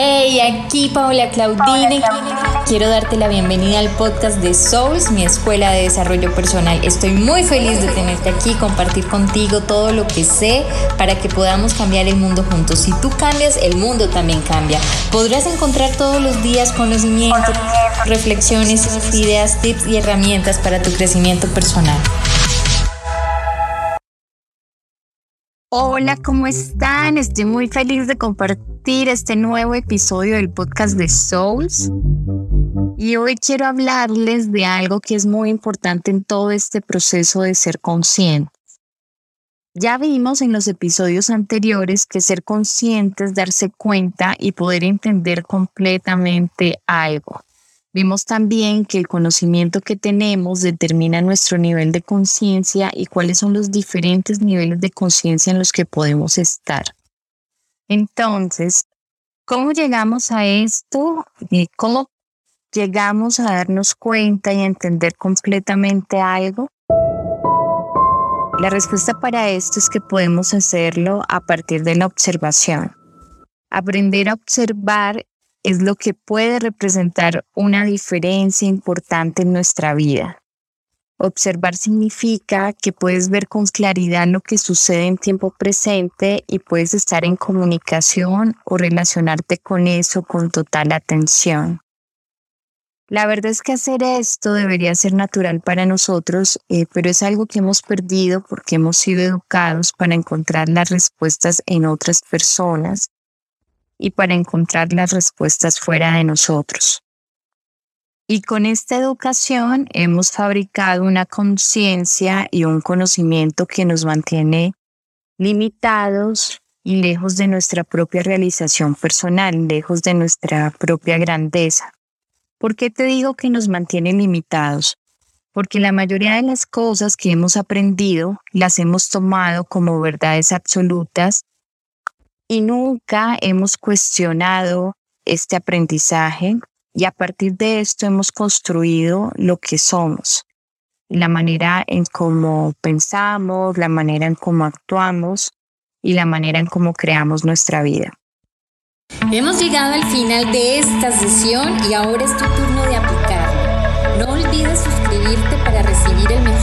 Hey, aquí Paola Claudine. Quiero darte la bienvenida al podcast de Souls, mi escuela de desarrollo personal. Estoy muy feliz de tenerte aquí, compartir contigo todo lo que sé para que podamos cambiar el mundo juntos. Si tú cambias, el mundo también cambia. Podrás encontrar todos los días conocimientos, reflexiones, ideas, tips y herramientas para tu crecimiento personal. Hola, ¿cómo están? Estoy muy feliz de compartir este nuevo episodio del podcast de Souls. Y hoy quiero hablarles de algo que es muy importante en todo este proceso de ser conscientes. Ya vimos en los episodios anteriores que ser conscientes, darse cuenta y poder entender completamente algo. Vimos también que el conocimiento que tenemos determina nuestro nivel de conciencia y cuáles son los diferentes niveles de conciencia en los que podemos estar. Entonces, ¿cómo llegamos a esto? ¿Cómo llegamos a darnos cuenta y a entender completamente algo? La respuesta para esto es que podemos hacerlo a partir de la observación. Aprender a observar es lo que puede representar una diferencia importante en nuestra vida. Observar significa que puedes ver con claridad lo que sucede en tiempo presente y puedes estar en comunicación o relacionarte con eso con total atención. La verdad es que hacer esto debería ser natural para nosotros, eh, pero es algo que hemos perdido porque hemos sido educados para encontrar las respuestas en otras personas y para encontrar las respuestas fuera de nosotros. Y con esta educación hemos fabricado una conciencia y un conocimiento que nos mantiene limitados y lejos de nuestra propia realización personal, lejos de nuestra propia grandeza. ¿Por qué te digo que nos mantiene limitados? Porque la mayoría de las cosas que hemos aprendido las hemos tomado como verdades absolutas y nunca hemos cuestionado este aprendizaje y a partir de esto hemos construido lo que somos, la manera en cómo pensamos, la manera en cómo actuamos y la manera en cómo creamos nuestra vida. Hemos llegado al final de esta sesión y ahora es tu turno de aplicarlo. No olvides suscribirte para recibir el mejor